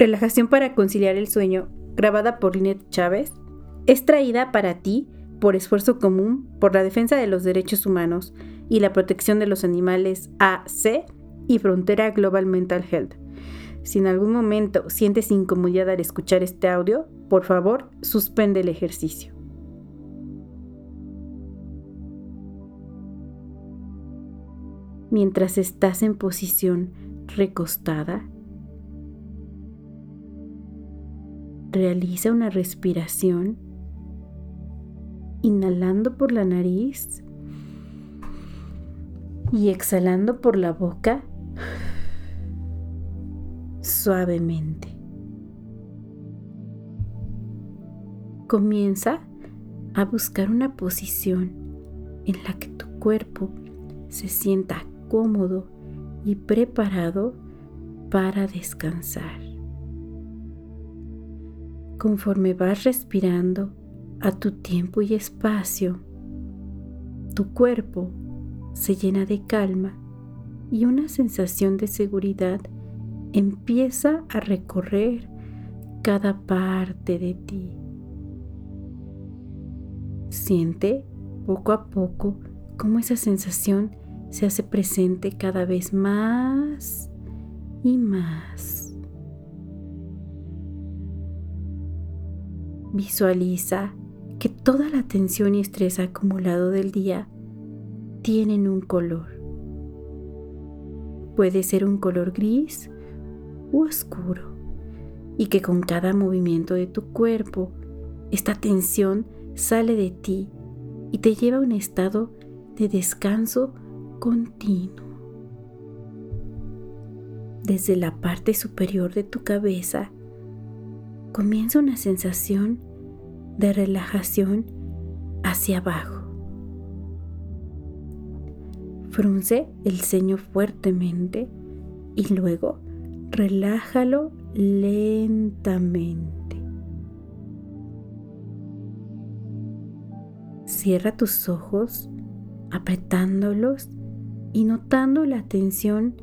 Relajación para conciliar el sueño, grabada por Linet Chávez, es traída para ti por esfuerzo común por la defensa de los derechos humanos y la protección de los animales AC y Frontera Global Mental Health. Si en algún momento sientes incomodidad al escuchar este audio, por favor, suspende el ejercicio. Mientras estás en posición recostada, Realiza una respiración inhalando por la nariz y exhalando por la boca suavemente. Comienza a buscar una posición en la que tu cuerpo se sienta cómodo y preparado para descansar. Conforme vas respirando a tu tiempo y espacio, tu cuerpo se llena de calma y una sensación de seguridad empieza a recorrer cada parte de ti. Siente poco a poco cómo esa sensación se hace presente cada vez más y más. Visualiza que toda la tensión y estrés acumulado del día tienen un color. Puede ser un color gris u oscuro y que con cada movimiento de tu cuerpo esta tensión sale de ti y te lleva a un estado de descanso continuo. Desde la parte superior de tu cabeza comienza una sensación de relajación hacia abajo. Frunce el ceño fuertemente y luego relájalo lentamente. Cierra tus ojos apretándolos y notando la tensión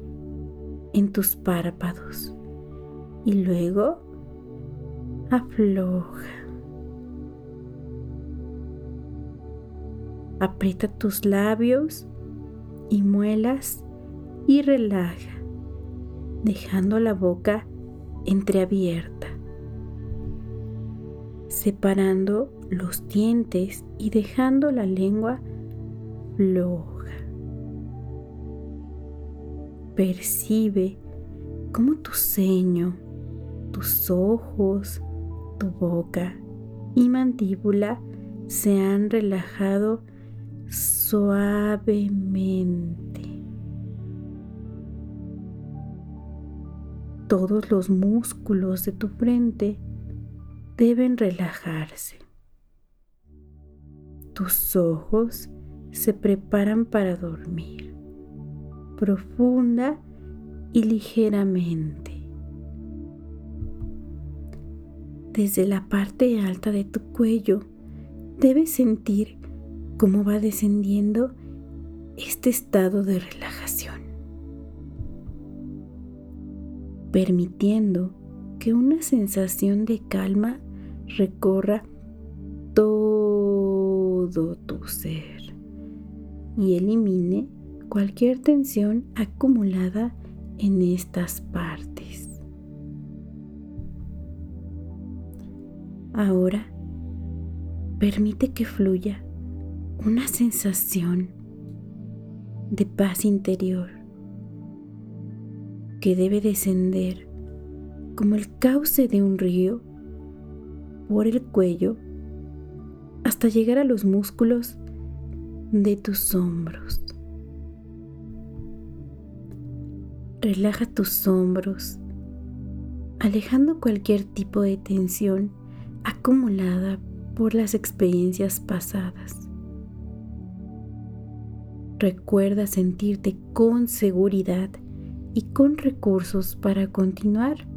en tus párpados. Y luego afloja. Aprieta tus labios y muelas y relaja, dejando la boca entreabierta, separando los dientes y dejando la lengua floja. Percibe cómo tu ceño, tus ojos, tu boca y mandíbula se han relajado suavemente. Todos los músculos de tu frente deben relajarse. Tus ojos se preparan para dormir profunda y ligeramente. Desde la parte alta de tu cuello, debes sentir cómo va descendiendo este estado de relajación, permitiendo que una sensación de calma recorra todo tu ser y elimine cualquier tensión acumulada en estas partes. Ahora, permite que fluya una sensación de paz interior que debe descender como el cauce de un río por el cuello hasta llegar a los músculos de tus hombros. Relaja tus hombros, alejando cualquier tipo de tensión acumulada por las experiencias pasadas. Recuerda sentirte con seguridad y con recursos para continuar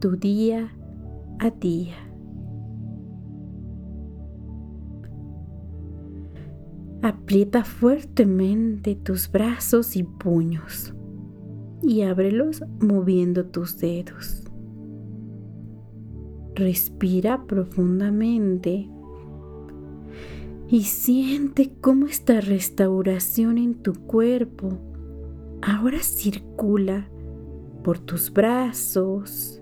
tu día a día. Aprieta fuertemente tus brazos y puños y ábrelos moviendo tus dedos. Respira profundamente y siente cómo esta restauración en tu cuerpo ahora circula por tus brazos,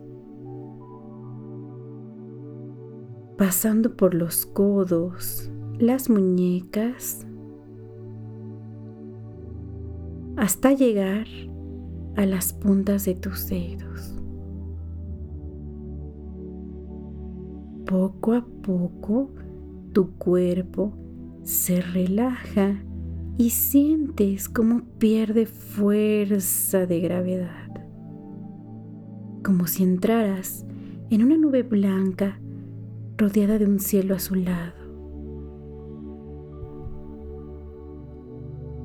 pasando por los codos, las muñecas, hasta llegar a las puntas de tus dedos. Poco a poco tu cuerpo se relaja y sientes cómo pierde fuerza de gravedad, como si entraras en una nube blanca rodeada de un cielo azulado.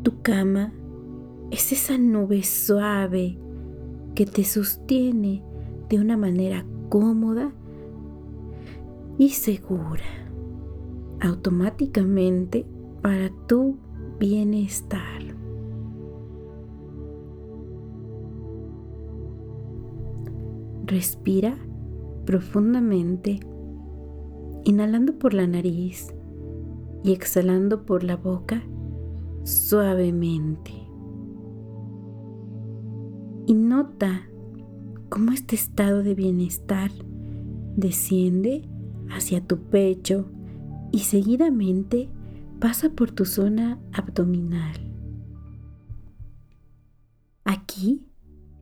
Tu cama es esa nube suave que te sostiene de una manera cómoda y segura, automáticamente para tu bienestar. Respira profundamente, inhalando por la nariz y exhalando por la boca suavemente. Y nota cómo este estado de bienestar desciende hacia tu pecho y seguidamente pasa por tu zona abdominal. Aquí,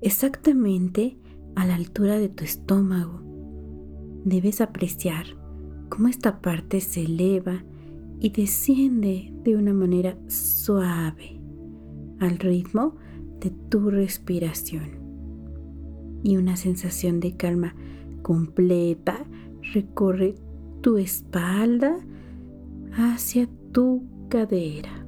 exactamente a la altura de tu estómago, debes apreciar cómo esta parte se eleva y desciende de una manera suave al ritmo de tu respiración. Y una sensación de calma completa recorre tu espalda hacia tu cadera.